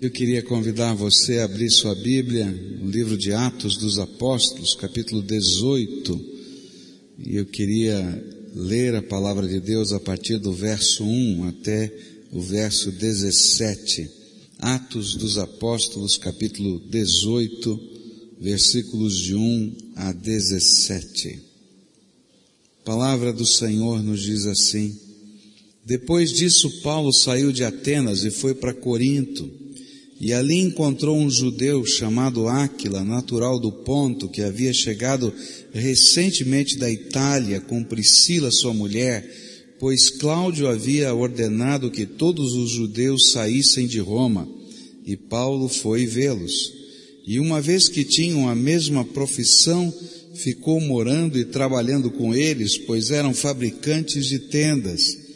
Eu queria convidar você a abrir sua Bíblia no livro de Atos dos Apóstolos, capítulo 18, e eu queria ler a palavra de Deus a partir do verso 1 até o verso 17. Atos dos Apóstolos, capítulo 18, versículos de 1 a 17. A palavra do Senhor nos diz assim: Depois disso, Paulo saiu de Atenas e foi para Corinto, e ali encontrou um judeu chamado Áquila, natural do Ponto, que havia chegado recentemente da Itália com Priscila, sua mulher, pois Cláudio havia ordenado que todos os judeus saíssem de Roma, e Paulo foi vê-los. E uma vez que tinham a mesma profissão, ficou morando e trabalhando com eles, pois eram fabricantes de tendas.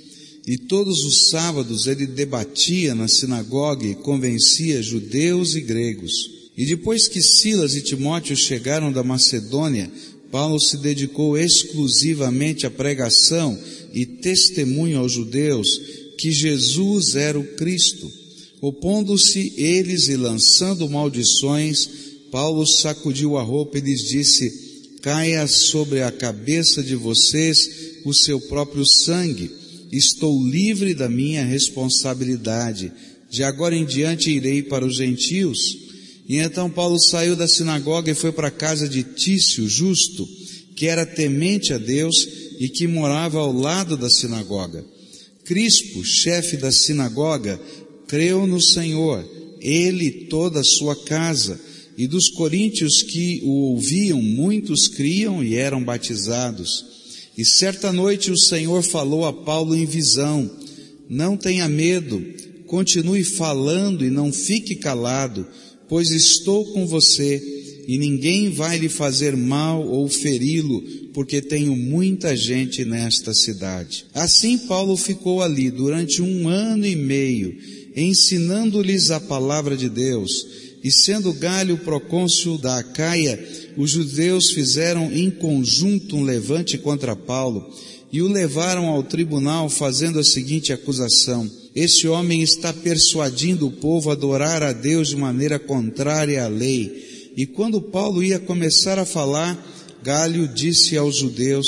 E todos os sábados ele debatia na sinagoga e convencia judeus e gregos. E depois que Silas e Timóteo chegaram da Macedônia, Paulo se dedicou exclusivamente à pregação e testemunho aos judeus que Jesus era o Cristo. Opondo-se eles e lançando maldições, Paulo sacudiu a roupa e lhes disse, caia sobre a cabeça de vocês o seu próprio sangue. Estou livre da minha responsabilidade. De agora em diante irei para os gentios. E então Paulo saiu da sinagoga e foi para a casa de Tício, justo, que era temente a Deus e que morava ao lado da sinagoga. Crispo, chefe da sinagoga, creu no Senhor, ele e toda a sua casa, e dos coríntios que o ouviam, muitos criam e eram batizados. E certa noite o Senhor falou a Paulo em visão, não tenha medo, continue falando e não fique calado, pois estou com você e ninguém vai lhe fazer mal ou feri-lo, porque tenho muita gente nesta cidade. Assim Paulo ficou ali durante um ano e meio, ensinando-lhes a palavra de Deus, e sendo Galho procônsul da Acaia, os judeus fizeram em conjunto um levante contra Paulo, e o levaram ao tribunal fazendo a seguinte acusação, esse homem está persuadindo o povo a adorar a Deus de maneira contrária à lei, e quando Paulo ia começar a falar, Galho disse aos judeus,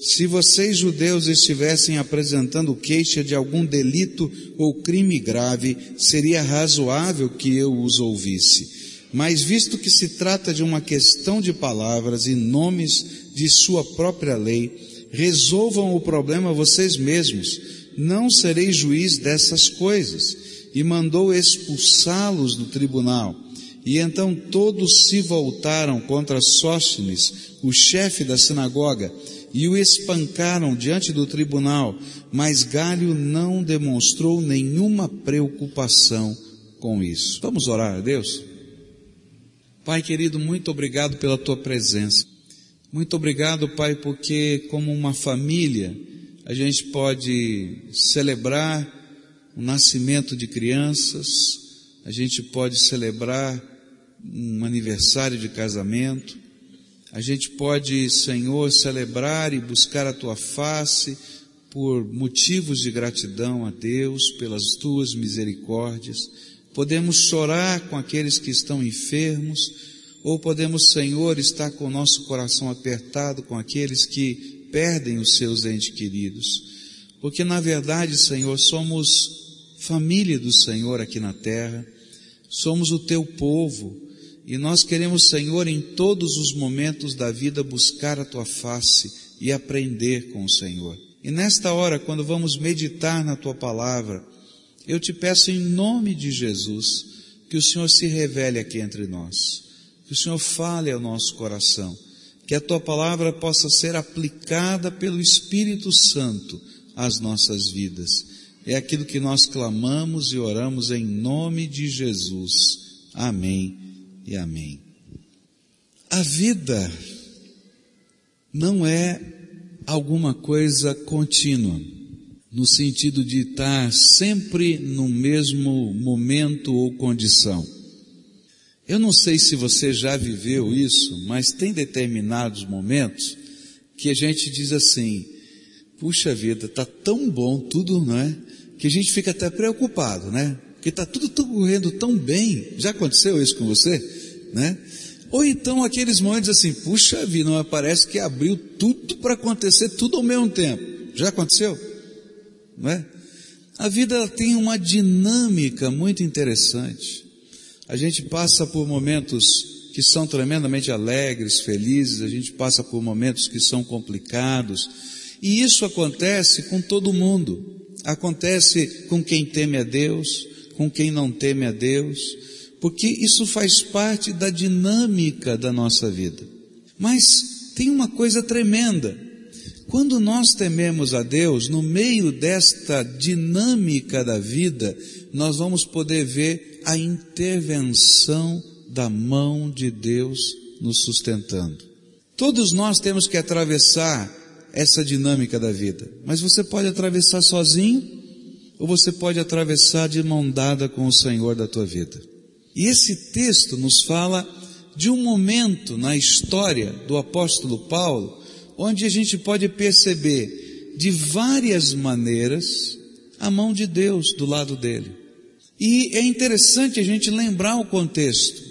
se vocês judeus estivessem apresentando queixa de algum delito ou crime grave, seria razoável que eu os ouvisse. Mas visto que se trata de uma questão de palavras e nomes de sua própria lei, resolvam o problema vocês mesmos. Não serei juiz dessas coisas. E mandou expulsá-los do tribunal. E então todos se voltaram contra Sóstenes, o chefe da sinagoga, e o espancaram diante do tribunal, mas Galho não demonstrou nenhuma preocupação com isso. Vamos orar a Deus? Pai querido, muito obrigado pela tua presença. Muito obrigado, Pai, porque como uma família, a gente pode celebrar o nascimento de crianças, a gente pode celebrar um aniversário de casamento. A gente pode, Senhor, celebrar e buscar a tua face por motivos de gratidão a Deus pelas tuas misericórdias. Podemos chorar com aqueles que estão enfermos, ou podemos, Senhor, estar com o nosso coração apertado com aqueles que perdem os seus entes queridos. Porque na verdade, Senhor, somos família do Senhor aqui na terra, somos o teu povo, e nós queremos, Senhor, em todos os momentos da vida buscar a tua face e aprender com o Senhor. E nesta hora, quando vamos meditar na tua palavra, eu te peço em nome de Jesus que o Senhor se revele aqui entre nós, que o Senhor fale ao nosso coração, que a tua palavra possa ser aplicada pelo Espírito Santo às nossas vidas. É aquilo que nós clamamos e oramos em nome de Jesus. Amém e amém. A vida não é alguma coisa contínua, no sentido de estar sempre no mesmo momento ou condição. Eu não sei se você já viveu isso, mas tem determinados momentos que a gente diz assim, puxa vida, tá tão bom tudo, não é? Que a gente fica até preocupado, né? porque está tudo tão correndo tão bem. Já aconteceu isso com você? Né? Ou então aqueles momentos assim, puxa vida, não parece que abriu tudo para acontecer tudo ao mesmo tempo. Já aconteceu? Não é? A vida tem uma dinâmica muito interessante. A gente passa por momentos que são tremendamente alegres, felizes, a gente passa por momentos que são complicados, e isso acontece com todo mundo. Acontece com quem teme a Deus, com quem não teme a Deus, porque isso faz parte da dinâmica da nossa vida. Mas tem uma coisa tremenda. Quando nós tememos a Deus, no meio desta dinâmica da vida, nós vamos poder ver a intervenção da mão de Deus nos sustentando. Todos nós temos que atravessar essa dinâmica da vida, mas você pode atravessar sozinho ou você pode atravessar de mão dada com o Senhor da tua vida. E esse texto nos fala de um momento na história do apóstolo Paulo, onde a gente pode perceber de várias maneiras a mão de Deus do lado dele. E é interessante a gente lembrar o contexto.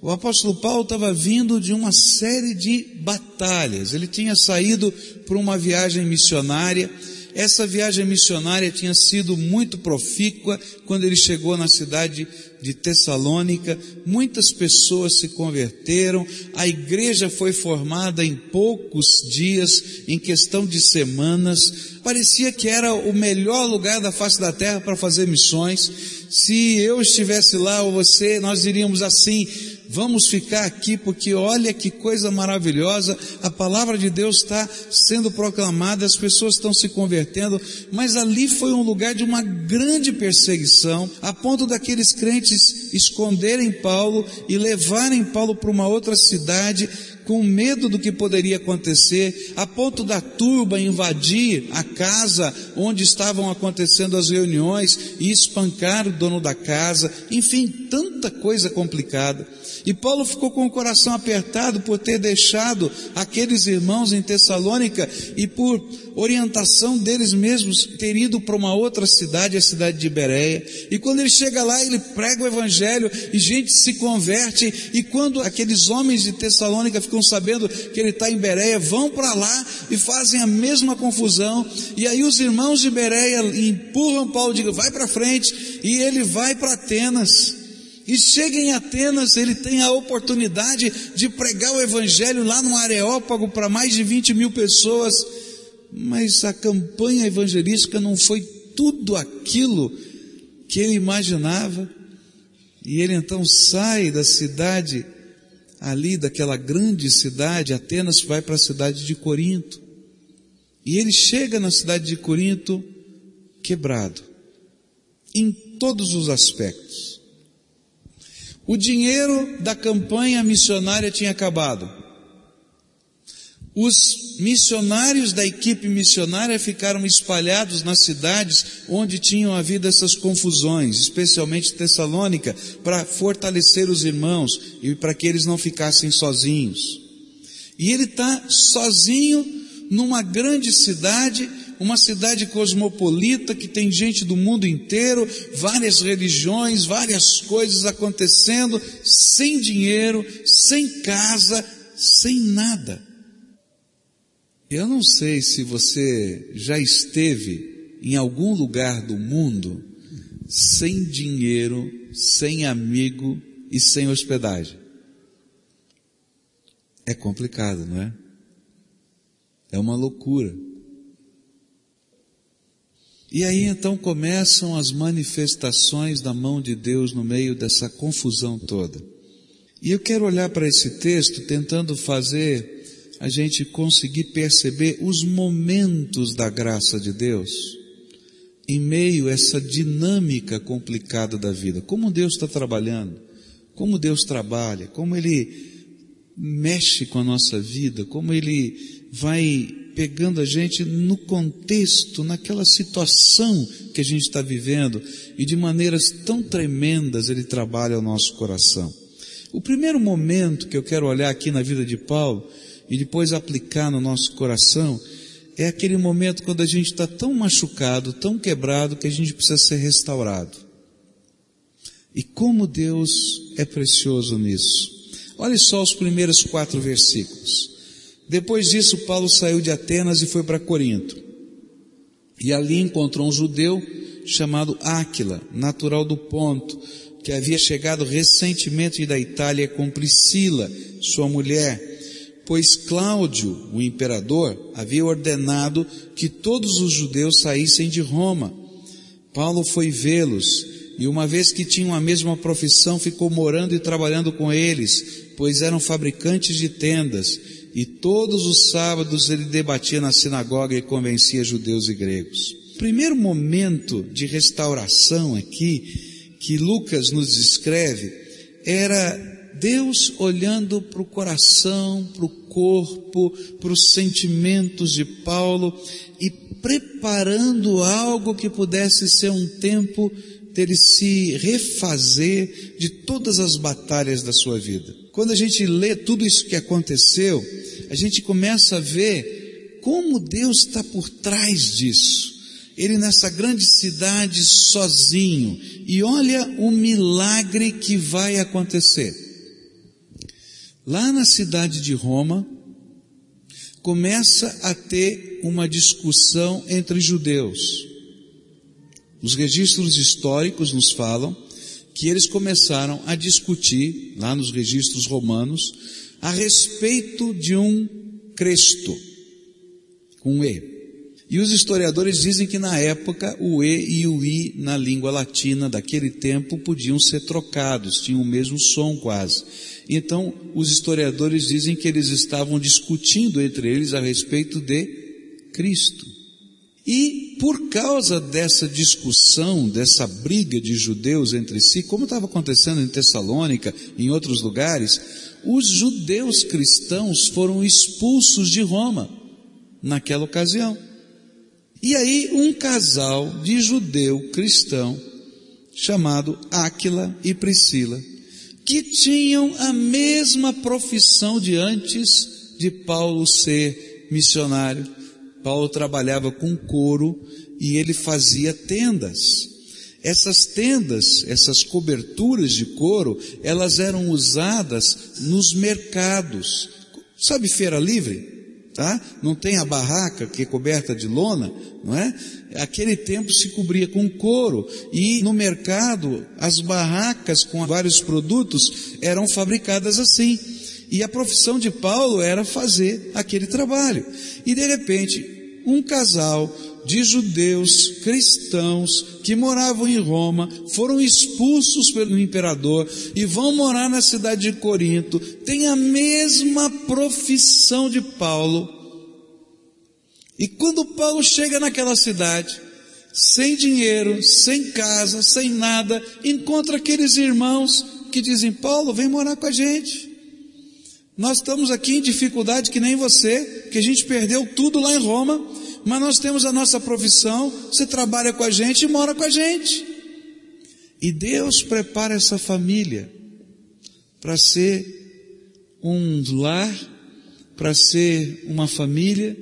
O apóstolo Paulo estava vindo de uma série de batalhas. Ele tinha saído para uma viagem missionária essa viagem missionária tinha sido muito profícua quando ele chegou na cidade de Tessalônica. Muitas pessoas se converteram, a igreja foi formada em poucos dias, em questão de semanas. Parecia que era o melhor lugar da face da terra para fazer missões. Se eu estivesse lá ou você, nós diríamos assim, vamos ficar aqui porque olha que coisa maravilhosa, a palavra de Deus está sendo proclamada, as pessoas estão se convertendo, mas ali foi um lugar de uma grande perseguição, a ponto daqueles crentes esconderem Paulo e levarem Paulo para uma outra cidade, com medo do que poderia acontecer, a ponto da turba invadir a casa onde estavam acontecendo as reuniões e espancar o dono da casa, enfim, tanta coisa complicada. E Paulo ficou com o coração apertado por ter deixado aqueles irmãos em Tessalônica e por orientação deles mesmos ter ido para uma outra cidade, a cidade de Bereia. E quando ele chega lá, ele prega o evangelho e gente se converte. E quando aqueles homens de Tessalônica ficam sabendo que ele está em Bereia, vão para lá e fazem a mesma confusão. E aí os irmãos de Bereia empurram Paulo, digam, vai para frente, e ele vai para Atenas. E chega em Atenas, ele tem a oportunidade de pregar o Evangelho lá no Areópago para mais de 20 mil pessoas, mas a campanha evangelística não foi tudo aquilo que ele imaginava, e ele então sai da cidade, ali daquela grande cidade, Atenas vai para a cidade de Corinto, e ele chega na cidade de Corinto quebrado, em todos os aspectos. O dinheiro da campanha missionária tinha acabado. Os missionários da equipe missionária ficaram espalhados nas cidades onde tinham havido essas confusões, especialmente Tessalônica, para fortalecer os irmãos e para que eles não ficassem sozinhos. E ele está sozinho numa grande cidade uma cidade cosmopolita que tem gente do mundo inteiro, várias religiões, várias coisas acontecendo, sem dinheiro, sem casa, sem nada. Eu não sei se você já esteve em algum lugar do mundo sem dinheiro, sem amigo e sem hospedagem. É complicado, não é? É uma loucura. E aí então começam as manifestações da mão de Deus no meio dessa confusão toda. E eu quero olhar para esse texto tentando fazer a gente conseguir perceber os momentos da graça de Deus em meio a essa dinâmica complicada da vida. Como Deus está trabalhando, como Deus trabalha, como Ele mexe com a nossa vida, como Ele vai pegando a gente no contexto, naquela situação que a gente está vivendo e de maneiras tão tremendas ele trabalha o nosso coração. O primeiro momento que eu quero olhar aqui na vida de Paulo e depois aplicar no nosso coração é aquele momento quando a gente está tão machucado, tão quebrado que a gente precisa ser restaurado. E como Deus é precioso nisso. Olhe só os primeiros quatro versículos. Depois disso, Paulo saiu de Atenas e foi para Corinto. E ali encontrou um judeu chamado Áquila, natural do Ponto, que havia chegado recentemente da Itália com Priscila, sua mulher, pois Cláudio, o imperador, havia ordenado que todos os judeus saíssem de Roma. Paulo foi vê-los e uma vez que tinham a mesma profissão, ficou morando e trabalhando com eles, pois eram fabricantes de tendas, e todos os sábados ele debatia na sinagoga e convencia judeus e gregos. O primeiro momento de restauração aqui, que Lucas nos descreve, era Deus olhando para o coração, para o corpo, para os sentimentos de Paulo e preparando algo que pudesse ser um tempo dele se refazer de todas as batalhas da sua vida. Quando a gente lê tudo isso que aconteceu, a gente começa a ver como Deus está por trás disso. Ele nessa grande cidade sozinho. E olha o milagre que vai acontecer. Lá na cidade de Roma, começa a ter uma discussão entre judeus. Os registros históricos nos falam que eles começaram a discutir, lá nos registros romanos, a respeito de um Cristo, com E. E os historiadores dizem que na época o E e o I na língua latina daquele tempo podiam ser trocados, tinham o mesmo som quase. Então, os historiadores dizem que eles estavam discutindo entre eles a respeito de Cristo. E por causa dessa discussão, dessa briga de judeus entre si, como estava acontecendo em Tessalônica, em outros lugares, os judeus cristãos foram expulsos de Roma naquela ocasião. E aí um casal de judeu cristão chamado Áquila e Priscila, que tinham a mesma profissão de antes de Paulo ser missionário. Paulo trabalhava com couro e ele fazia tendas. Essas tendas, essas coberturas de couro, elas eram usadas nos mercados. Sabe feira livre? tá? Não tem a barraca que é coberta de lona, não é? Aquele tempo se cobria com couro e no mercado as barracas com vários produtos eram fabricadas assim. E a profissão de Paulo era fazer aquele trabalho. E de repente, um casal de judeus cristãos que moravam em Roma, foram expulsos pelo imperador e vão morar na cidade de Corinto, têm a mesma profissão de Paulo. E quando Paulo chega naquela cidade, sem dinheiro, sem casa, sem nada, encontra aqueles irmãos que dizem: Paulo, vem morar com a gente. Nós estamos aqui em dificuldade que nem você, que a gente perdeu tudo lá em Roma, mas nós temos a nossa profissão, você trabalha com a gente e mora com a gente. E Deus prepara essa família para ser um lar, para ser uma família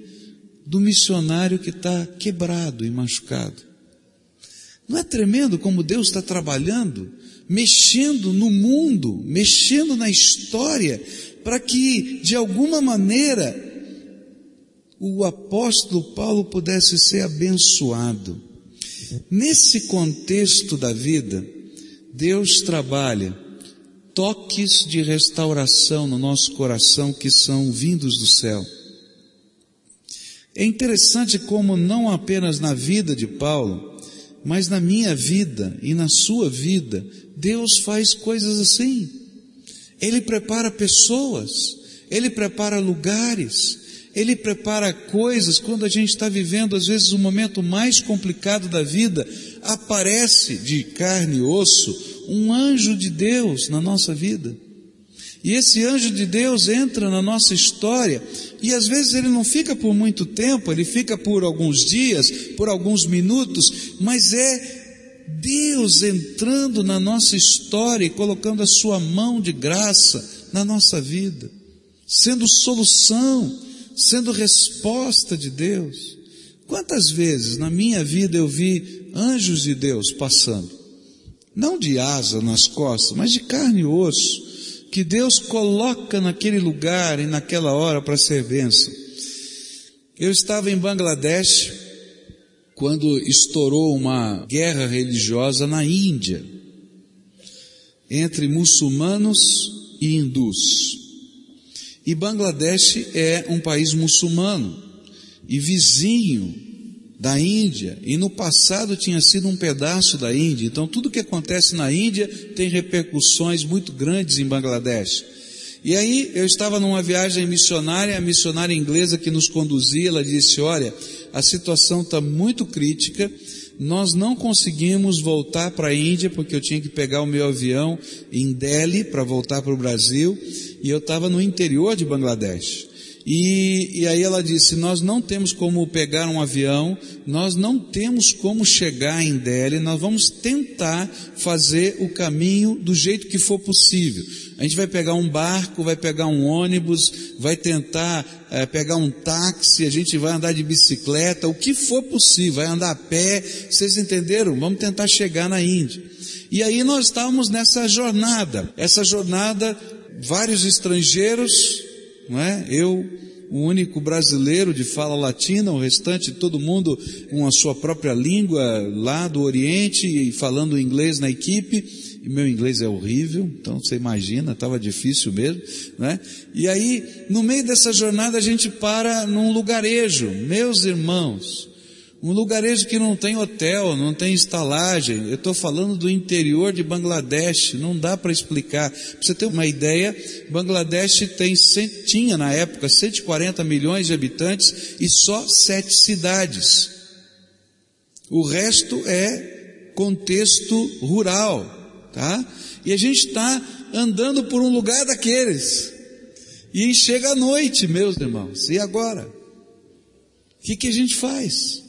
do missionário que está quebrado e machucado. Não é tremendo como Deus está trabalhando, mexendo no mundo, mexendo na história, para que, de alguma maneira, o apóstolo Paulo pudesse ser abençoado. Nesse contexto da vida, Deus trabalha toques de restauração no nosso coração que são vindos do céu. É interessante como não apenas na vida de Paulo, mas na minha vida e na sua vida, Deus faz coisas assim. Ele prepara pessoas, Ele prepara lugares, ele prepara coisas quando a gente está vivendo, às vezes, o momento mais complicado da vida, aparece de carne e osso um anjo de Deus na nossa vida. E esse anjo de Deus entra na nossa história e às vezes ele não fica por muito tempo, ele fica por alguns dias, por alguns minutos, mas é Deus entrando na nossa história e colocando a sua mão de graça na nossa vida, sendo solução, sendo resposta de Deus. Quantas vezes na minha vida eu vi anjos de Deus passando? não de asa nas costas, mas de carne e osso, que Deus coloca naquele lugar e naquela hora para ser bênção. Eu estava em Bangladesh quando estourou uma guerra religiosa na Índia entre muçulmanos e hindus. E Bangladesh é um país muçulmano e vizinho da Índia, e no passado tinha sido um pedaço da Índia, então tudo que acontece na Índia tem repercussões muito grandes em Bangladesh. E aí eu estava numa viagem missionária, a missionária inglesa que nos conduzia, ela disse, olha, a situação está muito crítica, nós não conseguimos voltar para a Índia porque eu tinha que pegar o meu avião em Delhi para voltar para o Brasil e eu estava no interior de Bangladesh. E, e aí ela disse: Nós não temos como pegar um avião, nós não temos como chegar em Delhi, nós vamos tentar fazer o caminho do jeito que for possível. A gente vai pegar um barco, vai pegar um ônibus, vai tentar é, pegar um táxi, a gente vai andar de bicicleta, o que for possível, vai andar a pé, vocês entenderam? Vamos tentar chegar na Índia. E aí nós estávamos nessa jornada, essa jornada, vários estrangeiros, não é? Eu, o único brasileiro de fala latina, o restante todo mundo com a sua própria língua lá do Oriente e falando inglês na equipe. E meu inglês é horrível, então você imagina, estava difícil mesmo, né? E aí, no meio dessa jornada, a gente para num lugarejo, meus irmãos, um lugarejo que não tem hotel, não tem estalagem. Eu estou falando do interior de Bangladesh, não dá para explicar. Para você ter uma ideia, Bangladesh tem, tinha na época 140 milhões de habitantes e só sete cidades. O resto é contexto rural, tá? E a gente está andando por um lugar daqueles. E chega a noite, meus irmãos. E agora? O que, que a gente faz?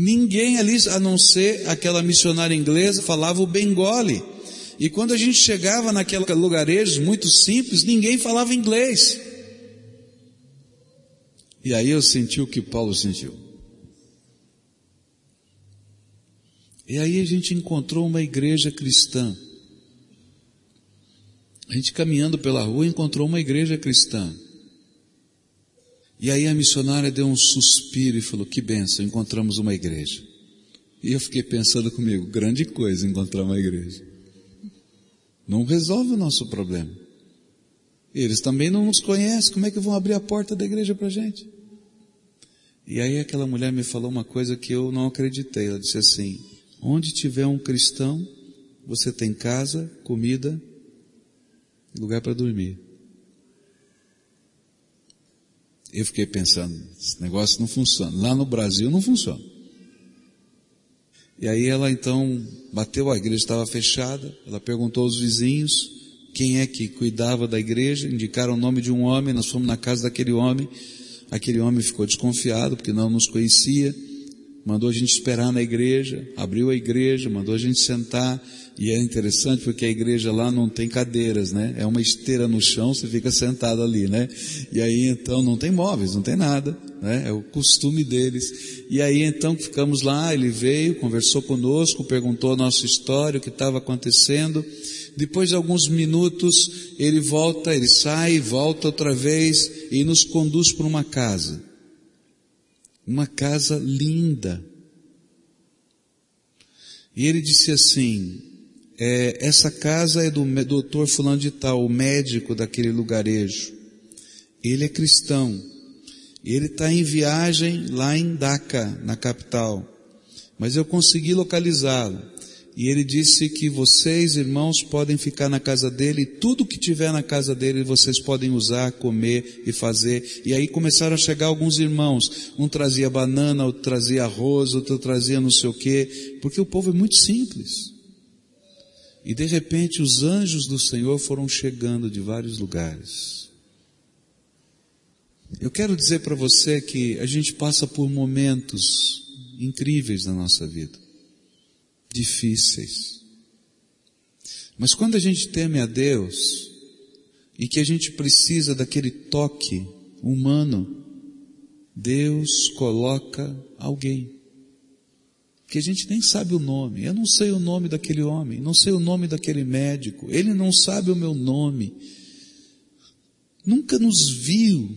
Ninguém ali, a não ser aquela missionária inglesa, falava o Bengali. E quando a gente chegava naquele lugarejo muito simples, ninguém falava inglês. E aí eu senti o que Paulo sentiu. E aí a gente encontrou uma igreja cristã. A gente caminhando pela rua encontrou uma igreja cristã. E aí a missionária deu um suspiro e falou: Que benção, encontramos uma igreja. E eu fiquei pensando comigo: grande coisa encontrar uma igreja. Não resolve o nosso problema. Eles também não nos conhecem, como é que vão abrir a porta da igreja para gente? E aí aquela mulher me falou uma coisa que eu não acreditei. Ela disse assim: Onde tiver um cristão, você tem casa, comida e lugar para dormir. Eu fiquei pensando, esse negócio não funciona. Lá no Brasil não funciona. E aí ela então bateu, a igreja estava fechada, ela perguntou aos vizinhos quem é que cuidava da igreja, indicaram o nome de um homem, nós fomos na casa daquele homem, aquele homem ficou desconfiado porque não nos conhecia, mandou a gente esperar na igreja, abriu a igreja, mandou a gente sentar, e é interessante porque a igreja lá não tem cadeiras, né? É uma esteira no chão, você fica sentado ali, né? E aí então não tem móveis, não tem nada, né? É o costume deles. E aí então ficamos lá, ele veio, conversou conosco, perguntou a nossa história, o que estava acontecendo. Depois de alguns minutos, ele volta, ele sai, volta outra vez e nos conduz para uma casa. Uma casa linda. E ele disse assim, é, essa casa é do doutor fulano de tal, o médico daquele lugarejo. Ele é cristão. Ele está em viagem lá em Dhaka, na capital. Mas eu consegui localizá-lo. E ele disse que vocês, irmãos, podem ficar na casa dele, e tudo que tiver na casa dele vocês podem usar, comer e fazer. E aí começaram a chegar alguns irmãos. Um trazia banana, outro trazia arroz, outro trazia não sei o quê, porque o povo é muito simples. E de repente os anjos do Senhor foram chegando de vários lugares. Eu quero dizer para você que a gente passa por momentos incríveis na nossa vida, difíceis. Mas quando a gente teme a Deus e que a gente precisa daquele toque humano, Deus coloca alguém. que a gente nem sabe o nome. Eu não sei o nome daquele homem, não sei o nome daquele médico, ele não sabe o meu nome. Nunca nos viu.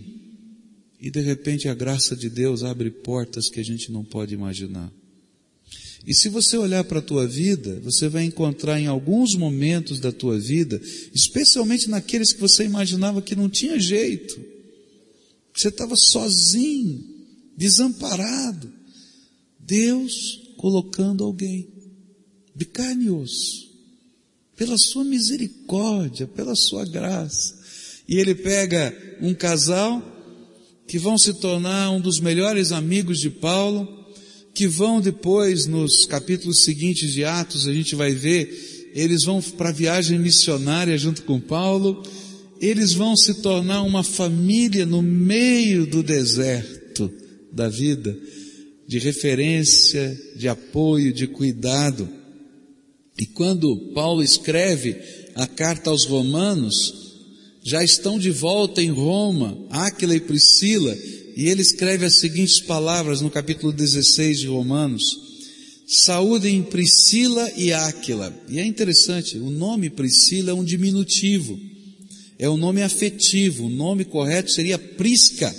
E de repente a graça de Deus abre portas que a gente não pode imaginar. E se você olhar para a tua vida, você vai encontrar em alguns momentos da tua vida, especialmente naqueles que você imaginava que não tinha jeito, que você estava sozinho, desamparado, Deus colocando alguém de carne e osso, pela sua misericórdia, pela sua graça. E ele pega um casal que vão se tornar um dos melhores amigos de Paulo, que vão depois, nos capítulos seguintes de Atos, a gente vai ver, eles vão para a viagem missionária junto com Paulo, eles vão se tornar uma família no meio do deserto da vida, de referência, de apoio, de cuidado. E quando Paulo escreve a carta aos Romanos, já estão de volta em Roma, Áquila e Priscila, e ele escreve as seguintes palavras no capítulo 16 de Romanos: Saúdem Priscila e Áquila. E é interessante, o nome Priscila é um diminutivo, é um nome afetivo, o nome correto seria Prisca.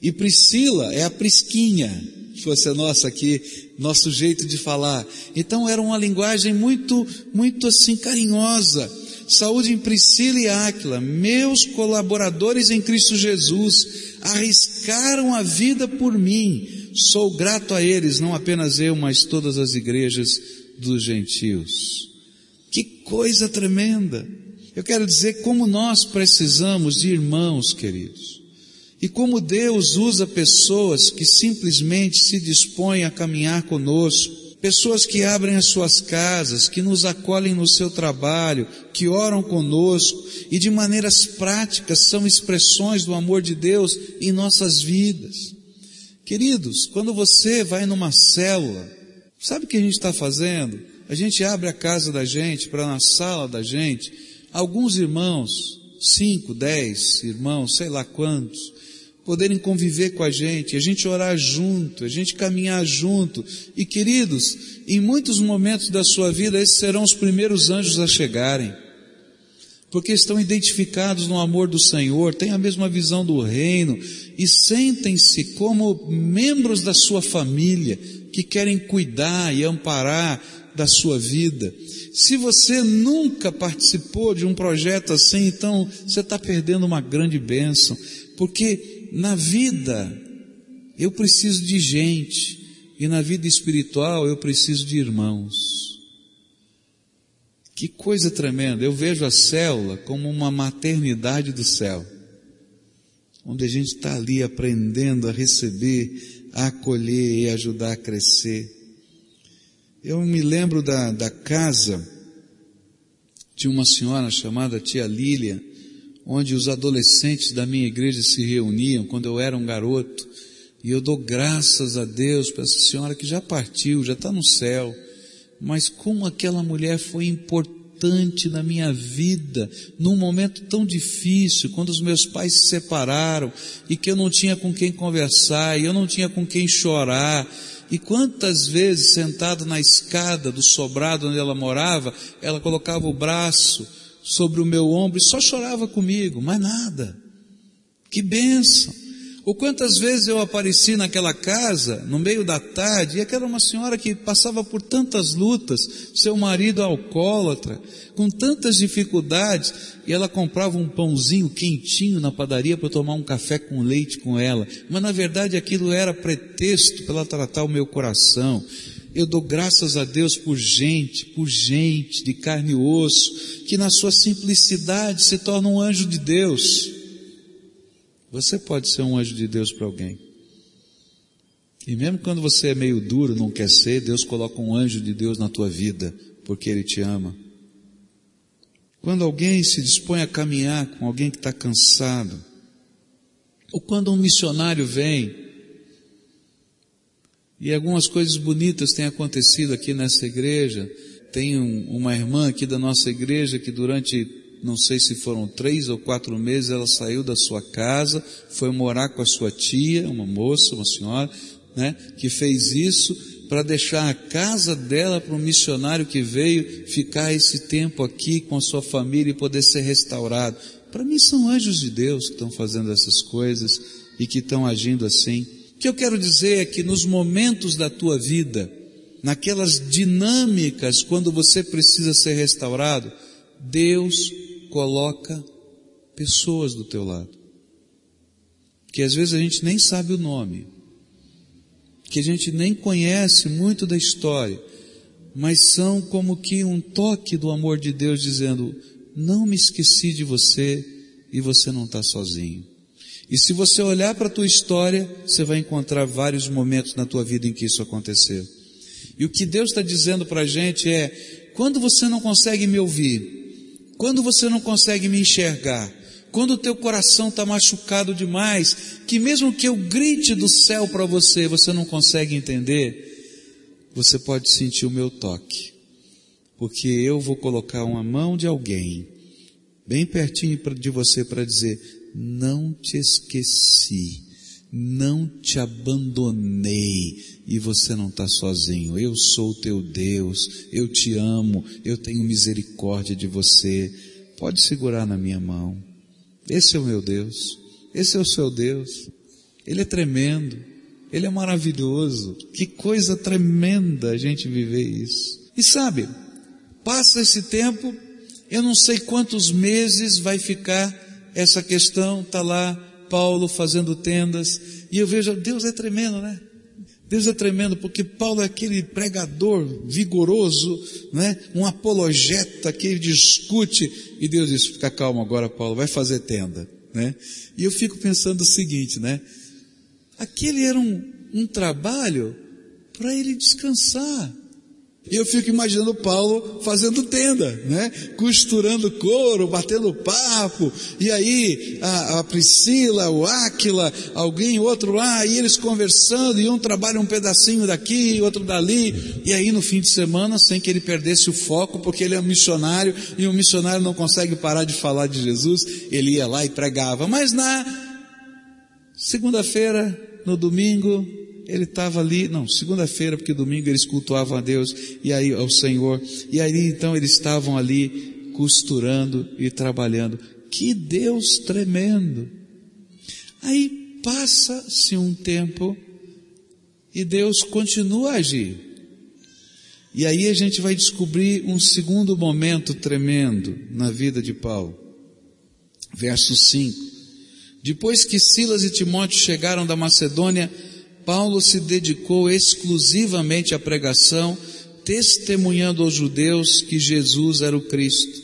E Priscila é a Prisquinha, se fosse a nossa aqui, nosso jeito de falar. Então era uma linguagem muito, muito assim carinhosa. Saúde em Priscila e Áquila, meus colaboradores em Cristo Jesus, arriscaram a vida por mim. Sou grato a eles, não apenas eu, mas todas as igrejas dos gentios. Que coisa tremenda! Eu quero dizer como nós precisamos de irmãos, queridos. E como Deus usa pessoas que simplesmente se dispõem a caminhar conosco, pessoas que abrem as suas casas, que nos acolhem no seu trabalho, que oram conosco e de maneiras práticas são expressões do amor de Deus em nossas vidas. Queridos, quando você vai numa célula, sabe o que a gente está fazendo? A gente abre a casa da gente para na sala da gente, alguns irmãos, cinco, dez irmãos, sei lá quantos, poderem conviver com a gente, a gente orar junto, a gente caminhar junto. E queridos, em muitos momentos da sua vida, esses serão os primeiros anjos a chegarem. Porque estão identificados no amor do Senhor, têm a mesma visão do reino e sentem-se como membros da sua família que querem cuidar e amparar da sua vida. Se você nunca participou de um projeto assim, então você está perdendo uma grande bênção, porque na vida eu preciso de gente e na vida espiritual eu preciso de irmãos. Que coisa tremenda! Eu vejo a célula como uma maternidade do céu, onde a gente está ali aprendendo a receber, a acolher e ajudar a crescer. Eu me lembro da, da casa de uma senhora chamada tia Lília, onde os adolescentes da minha igreja se reuniam quando eu era um garoto. E eu dou graças a Deus para essa senhora que já partiu, já está no céu. Mas como aquela mulher foi importante na minha vida, num momento tão difícil, quando os meus pais se separaram e que eu não tinha com quem conversar, e eu não tinha com quem chorar. E quantas vezes, sentado na escada do sobrado onde ela morava, ela colocava o braço sobre o meu ombro e só chorava comigo, mais nada. Que bênção! Ou quantas vezes eu apareci naquela casa, no meio da tarde, e aquela uma senhora que passava por tantas lutas, seu marido alcoólatra, com tantas dificuldades, e ela comprava um pãozinho quentinho na padaria para tomar um café com leite com ela. Mas na verdade aquilo era pretexto para ela tratar o meu coração. Eu dou graças a Deus por gente, por gente de carne e osso, que na sua simplicidade se torna um anjo de Deus. Você pode ser um anjo de Deus para alguém. E mesmo quando você é meio duro, não quer ser, Deus coloca um anjo de Deus na tua vida, porque Ele te ama. Quando alguém se dispõe a caminhar com alguém que está cansado, ou quando um missionário vem e algumas coisas bonitas têm acontecido aqui nessa igreja. Tem um, uma irmã aqui da nossa igreja que durante, não sei se foram três ou quatro meses, ela saiu da sua casa, foi morar com a sua tia, uma moça, uma senhora, né, que fez isso, para deixar a casa dela para um missionário que veio ficar esse tempo aqui com a sua família e poder ser restaurado. Para mim são anjos de Deus que estão fazendo essas coisas e que estão agindo assim. O que eu quero dizer é que nos momentos da tua vida, naquelas dinâmicas quando você precisa ser restaurado, Deus coloca pessoas do teu lado. Que às vezes a gente nem sabe o nome, que a gente nem conhece muito da história, mas são como que um toque do amor de Deus dizendo: não me esqueci de você e você não está sozinho. E se você olhar para a tua história, você vai encontrar vários momentos na tua vida em que isso aconteceu. E o que Deus está dizendo para a gente é, quando você não consegue me ouvir, quando você não consegue me enxergar, quando o teu coração está machucado demais, que mesmo que eu grite do céu para você, você não consegue entender, você pode sentir o meu toque. Porque eu vou colocar uma mão de alguém bem pertinho de você para dizer, não te esqueci, não te abandonei e você não está sozinho. Eu sou o teu Deus, eu te amo, eu tenho misericórdia de você. Pode segurar na minha mão. Esse é o meu Deus. Esse é o seu Deus. Ele é tremendo. Ele é maravilhoso. Que coisa tremenda a gente viver isso. E sabe, passa esse tempo, eu não sei quantos meses vai ficar essa questão, tá lá Paulo fazendo tendas, e eu vejo, Deus é tremendo, né? Deus é tremendo porque Paulo é aquele pregador vigoroso, né? Um apologeta que ele discute e Deus diz: "Fica calmo agora, Paulo, vai fazer tenda", né? E eu fico pensando o seguinte, né? Aquele era um, um trabalho para ele descansar. E eu fico imaginando Paulo fazendo tenda, né? Costurando couro, batendo papo, e aí a, a Priscila, o Áquila, alguém, outro lá, e eles conversando, e um trabalha um pedacinho daqui, outro dali, e aí no fim de semana, sem que ele perdesse o foco, porque ele é um missionário, e um missionário não consegue parar de falar de Jesus, ele ia lá e pregava. Mas na segunda-feira, no domingo, ele estava ali, não, segunda-feira, porque domingo eles cultuavam a Deus e aí ao Senhor, e aí então eles estavam ali costurando e trabalhando. Que Deus tremendo! Aí passa-se um tempo e Deus continua a agir. E aí a gente vai descobrir um segundo momento tremendo na vida de Paulo. Verso 5. Depois que Silas e Timóteo chegaram da Macedônia, Paulo se dedicou exclusivamente à pregação, testemunhando aos judeus que Jesus era o Cristo.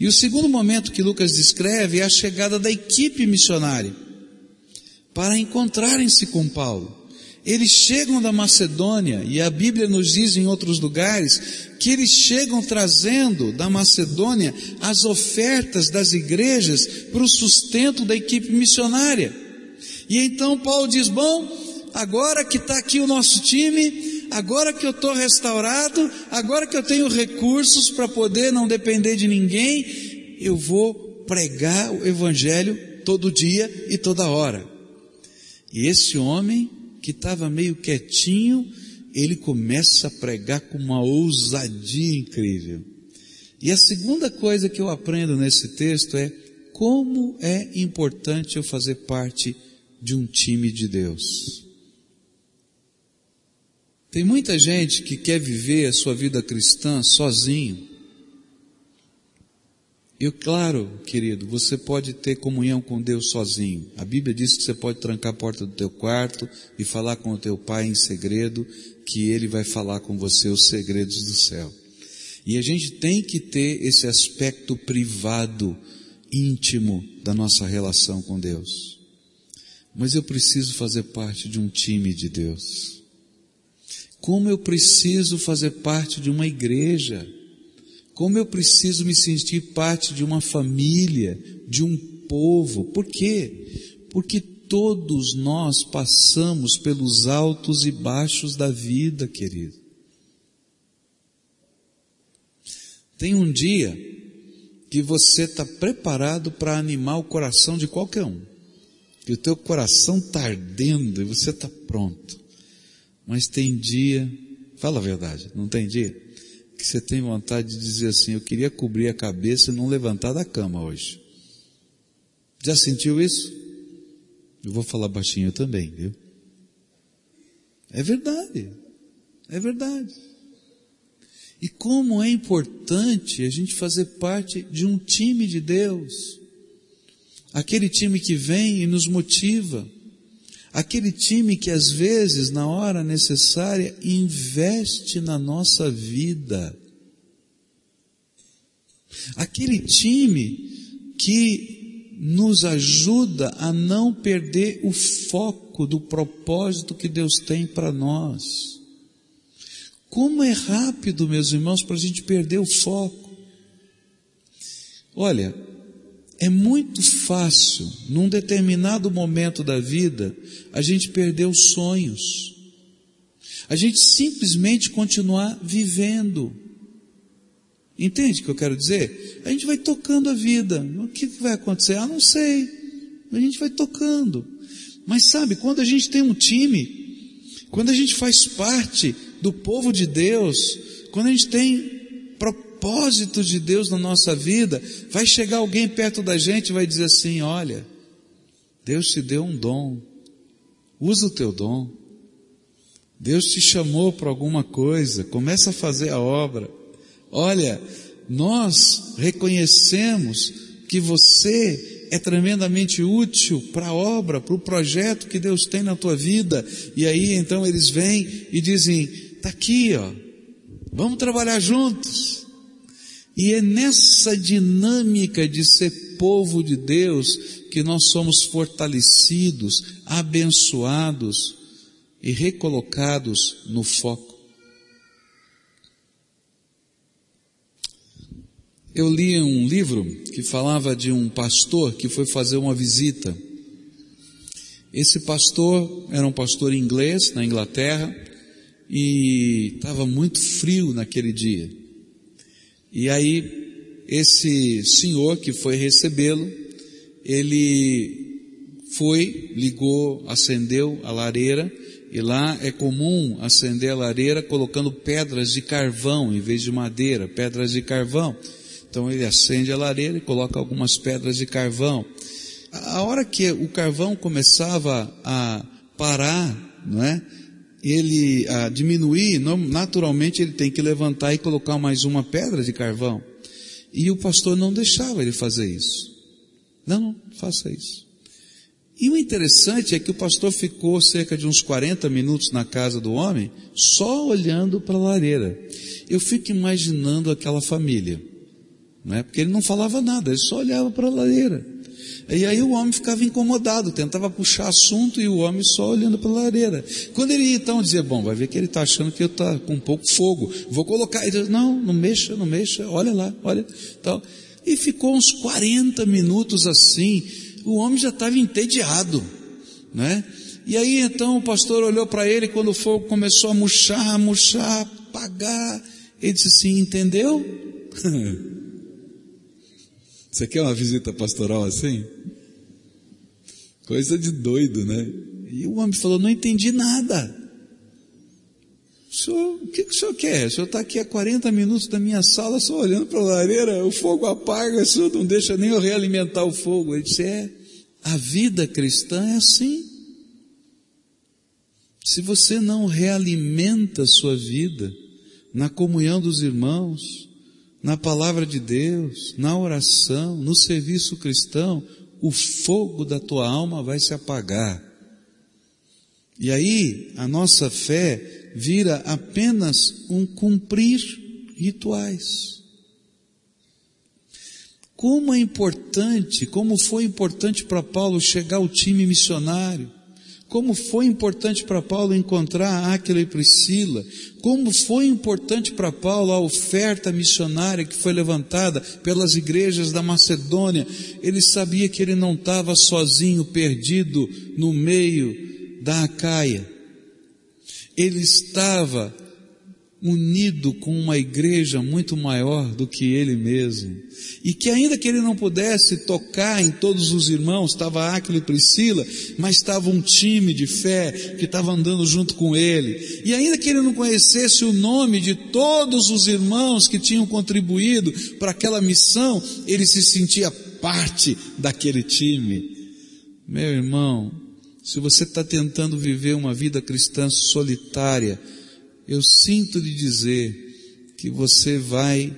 E o segundo momento que Lucas descreve é a chegada da equipe missionária para encontrarem-se com Paulo. Eles chegam da Macedônia e a Bíblia nos diz em outros lugares que eles chegam trazendo da Macedônia as ofertas das igrejas para o sustento da equipe missionária. E então Paulo diz: Bom, agora que está aqui o nosso time, agora que eu estou restaurado, agora que eu tenho recursos para poder não depender de ninguém, eu vou pregar o Evangelho todo dia e toda hora. E esse homem que estava meio quietinho, ele começa a pregar com uma ousadia incrível. E a segunda coisa que eu aprendo nesse texto é como é importante eu fazer parte de um time de Deus. Tem muita gente que quer viver a sua vida cristã sozinho. E claro, querido, você pode ter comunhão com Deus sozinho. A Bíblia diz que você pode trancar a porta do teu quarto e falar com o teu pai em segredo, que ele vai falar com você os segredos do céu. E a gente tem que ter esse aspecto privado, íntimo da nossa relação com Deus. Mas eu preciso fazer parte de um time de Deus. Como eu preciso fazer parte de uma igreja. Como eu preciso me sentir parte de uma família, de um povo. Por quê? Porque todos nós passamos pelos altos e baixos da vida, querido. Tem um dia que você está preparado para animar o coração de qualquer um. Que o teu coração está ardendo e você está pronto. Mas tem dia Fala a verdade, não tem dia que você tem vontade de dizer assim, eu queria cobrir a cabeça e não levantar da cama hoje. Já sentiu isso? Eu vou falar baixinho também, viu? É verdade. É verdade. E como é importante a gente fazer parte de um time de Deus. Aquele time que vem e nos motiva. Aquele time que às vezes, na hora necessária, investe na nossa vida. Aquele time que nos ajuda a não perder o foco do propósito que Deus tem para nós. Como é rápido, meus irmãos, para a gente perder o foco. Olha, é muito fácil, num determinado momento da vida, a gente perder os sonhos. A gente simplesmente continuar vivendo. Entende o que eu quero dizer? A gente vai tocando a vida. O que vai acontecer? Ah, não sei. A gente vai tocando. Mas sabe, quando a gente tem um time, quando a gente faz parte do povo de Deus, quando a gente tem propósito de Deus na nossa vida, vai chegar alguém perto da gente e vai dizer assim: olha, Deus te deu um dom, usa o teu dom. Deus te chamou para alguma coisa, começa a fazer a obra. Olha, nós reconhecemos que você é tremendamente útil para a obra, para o projeto que Deus tem na tua vida. E aí então eles vêm e dizem: está aqui, ó, vamos trabalhar juntos. E é nessa dinâmica de ser povo de Deus que nós somos fortalecidos, abençoados e recolocados no foco. Eu li um livro que falava de um pastor que foi fazer uma visita. Esse pastor era um pastor inglês na Inglaterra e estava muito frio naquele dia. E aí, esse senhor que foi recebê-lo, ele foi, ligou, acendeu a lareira, e lá é comum acender a lareira colocando pedras de carvão em vez de madeira, pedras de carvão. Então ele acende a lareira e coloca algumas pedras de carvão. A hora que o carvão começava a parar, não é? Ele a diminuir, naturalmente ele tem que levantar e colocar mais uma pedra de carvão. E o pastor não deixava ele fazer isso. Não, não, faça isso. E o interessante é que o pastor ficou cerca de uns 40 minutos na casa do homem, só olhando para a lareira. Eu fico imaginando aquela família né? porque ele não falava nada, ele só olhava para a lareira. E aí o homem ficava incomodado, tentava puxar assunto e o homem só olhando para a lareira. Quando ele ia então dizer, bom, vai ver que ele está achando que eu está com um pouco fogo, vou colocar. Ele não, não mexa, não mexa, olha lá, olha. Então, e ficou uns 40 minutos assim, o homem já estava entediado, né? E aí então o pastor olhou para ele quando o fogo começou a murchar, murchar, apagar, ele disse assim, entendeu? Você quer uma visita pastoral assim? Coisa de doido, né? E o homem falou, não entendi nada. O, senhor, o que, que o senhor quer? O senhor está aqui há 40 minutos da minha sala só olhando para a lareira, o fogo apaga, o senhor não deixa nem eu realimentar o fogo. Ele disse, é, a vida cristã é assim. Se você não realimenta a sua vida na comunhão dos irmãos, na palavra de Deus, na oração, no serviço cristão, o fogo da tua alma vai se apagar. E aí a nossa fé vira apenas um cumprir rituais. Como é importante, como foi importante para Paulo chegar ao time missionário, como foi importante para Paulo encontrar Áquila e Priscila, como foi importante para Paulo a oferta missionária que foi levantada pelas igrejas da Macedônia. Ele sabia que ele não estava sozinho, perdido no meio da Acaia. Ele estava unido com uma igreja muito maior do que ele mesmo. E que ainda que ele não pudesse tocar em todos os irmãos, estava Áquila e Priscila, mas estava um time de fé que estava andando junto com ele. E ainda que ele não conhecesse o nome de todos os irmãos que tinham contribuído para aquela missão, ele se sentia parte daquele time. Meu irmão, se você está tentando viver uma vida cristã solitária, eu sinto lhe dizer que você vai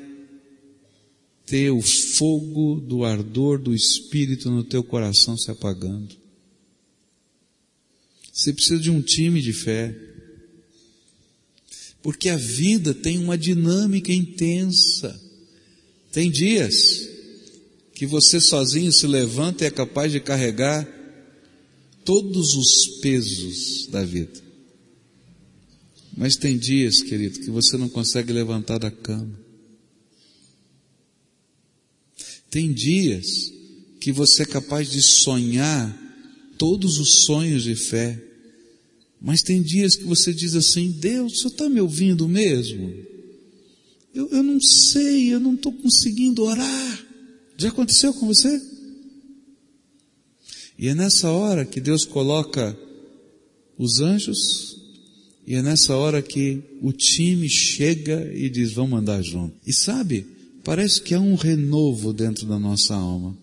ter o fogo do ardor do Espírito no teu coração se apagando. Você precisa de um time de fé. Porque a vida tem uma dinâmica intensa. Tem dias que você sozinho se levanta e é capaz de carregar todos os pesos da vida. Mas tem dias, querido, que você não consegue levantar da cama. Tem dias que você é capaz de sonhar todos os sonhos de fé. Mas tem dias que você diz assim, Deus, Senhor está me ouvindo mesmo? Eu, eu não sei, eu não estou conseguindo orar. Já aconteceu com você? E é nessa hora que Deus coloca os anjos e é nessa hora que o time chega e diz, vamos andar junto. E sabe, parece que há um renovo dentro da nossa alma.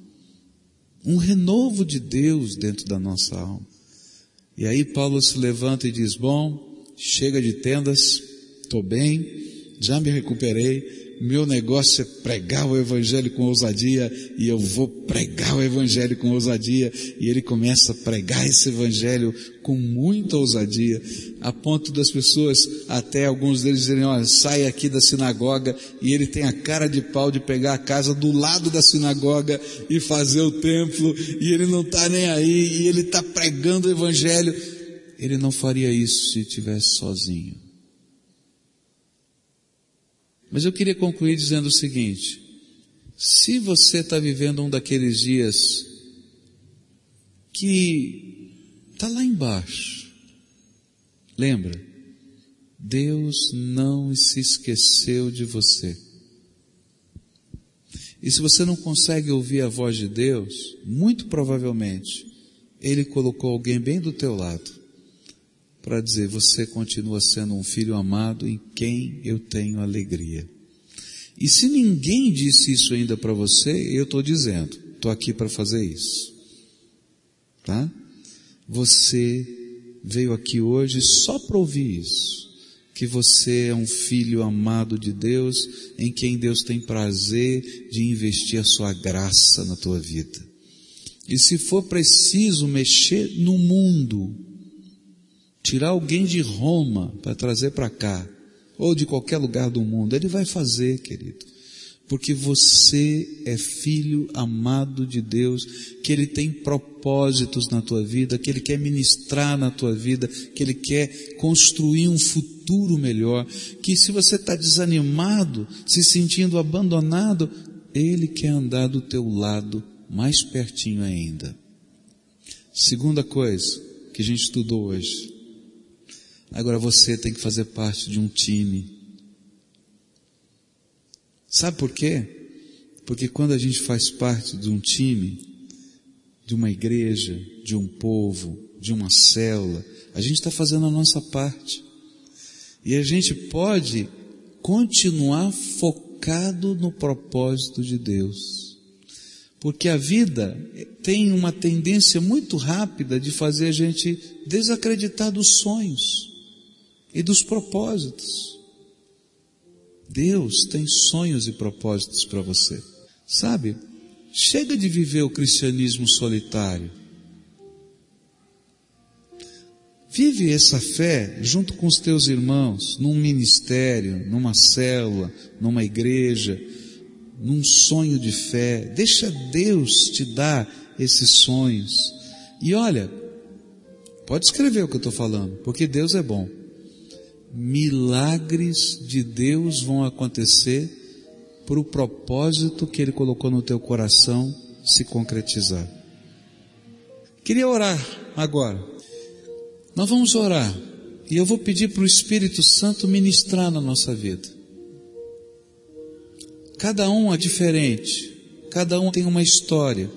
Um renovo de Deus dentro da nossa alma. E aí Paulo se levanta e diz, bom, chega de tendas, estou bem, já me recuperei, meu negócio é pregar o evangelho com ousadia e eu vou pregar o evangelho com ousadia e ele começa a pregar esse evangelho com muita ousadia, a ponto das pessoas, até alguns deles dizerem, olha, sai aqui da sinagoga e ele tem a cara de pau de pegar a casa do lado da sinagoga e fazer o templo e ele não está nem aí e ele está pregando o evangelho. Ele não faria isso se estivesse sozinho. Mas eu queria concluir dizendo o seguinte, se você está vivendo um daqueles dias que está lá embaixo, lembra, Deus não se esqueceu de você. E se você não consegue ouvir a voz de Deus, muito provavelmente, Ele colocou alguém bem do teu lado para dizer, você continua sendo um filho amado em quem eu tenho alegria. E se ninguém disse isso ainda para você, eu estou dizendo, estou aqui para fazer isso. Tá? Você veio aqui hoje só para ouvir isso. Que você é um filho amado de Deus, em quem Deus tem prazer de investir a sua graça na tua vida. E se for preciso mexer no mundo, tirar alguém de Roma para trazer para cá, ou de qualquer lugar do mundo, Ele vai fazer, querido. Porque você é filho amado de Deus, que Ele tem propósitos na tua vida, que Ele quer ministrar na tua vida, que Ele quer construir um futuro melhor, que se você está desanimado, se sentindo abandonado, Ele quer andar do teu lado, mais pertinho ainda. Segunda coisa que a gente estudou hoje. Agora você tem que fazer parte de um time. Sabe por quê? Porque quando a gente faz parte de um time, de uma igreja, de um povo, de uma célula, a gente está fazendo a nossa parte. E a gente pode continuar focado no propósito de Deus. Porque a vida tem uma tendência muito rápida de fazer a gente desacreditar dos sonhos e dos propósitos. Deus tem sonhos e propósitos para você. Sabe? Chega de viver o cristianismo solitário. Vive essa fé junto com os teus irmãos, num ministério, numa célula, numa igreja, num sonho de fé. Deixa Deus te dar esses sonhos. E olha, pode escrever o que eu estou falando, porque Deus é bom milagres de Deus vão acontecer para o propósito que Ele colocou no teu coração se concretizar. Queria orar agora. Nós vamos orar E eu vou pedir para o Espírito Santo ministrar na nossa vida. Cada um é diferente, cada um tem uma história,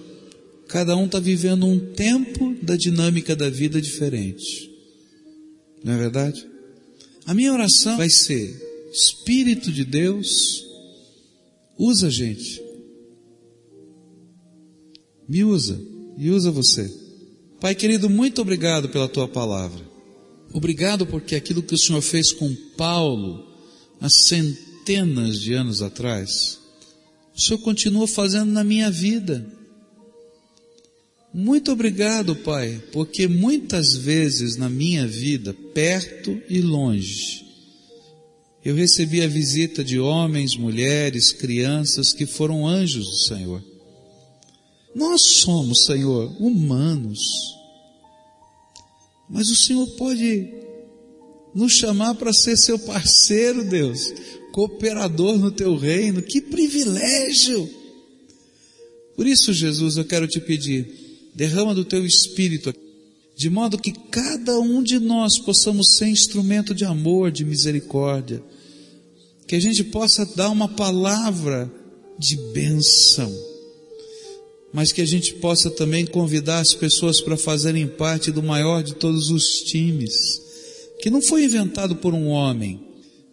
cada um está vivendo um tempo da dinâmica da vida diferente. Não é verdade? A minha oração vai ser: Espírito de Deus, usa a gente. Me usa e usa você. Pai querido, muito obrigado pela tua palavra. Obrigado porque aquilo que o Senhor fez com Paulo há centenas de anos atrás, o Senhor continua fazendo na minha vida. Muito obrigado, Pai, porque muitas vezes na minha vida, perto e longe, eu recebi a visita de homens, mulheres, crianças que foram anjos do Senhor. Nós somos, Senhor, humanos. Mas o Senhor pode nos chamar para ser seu parceiro, Deus, cooperador no teu reino. Que privilégio! Por isso, Jesus, eu quero te pedir, derrama do teu espírito, de modo que cada um de nós possamos ser instrumento de amor, de misericórdia, que a gente possa dar uma palavra de bênção mas que a gente possa também convidar as pessoas para fazerem parte do maior de todos os times, que não foi inventado por um homem,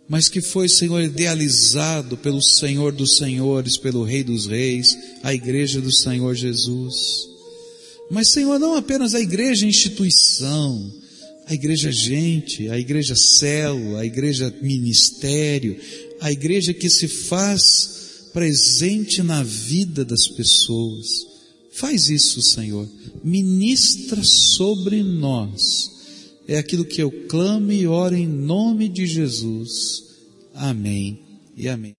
mas que foi, Senhor, idealizado pelo Senhor dos Senhores, pelo Rei dos Reis, a Igreja do Senhor Jesus. Mas, Senhor, não apenas a igreja instituição, a igreja gente, a igreja célula, a igreja ministério, a igreja que se faz presente na vida das pessoas. Faz isso, Senhor. Ministra sobre nós. É aquilo que eu clamo e oro em nome de Jesus. Amém e amém.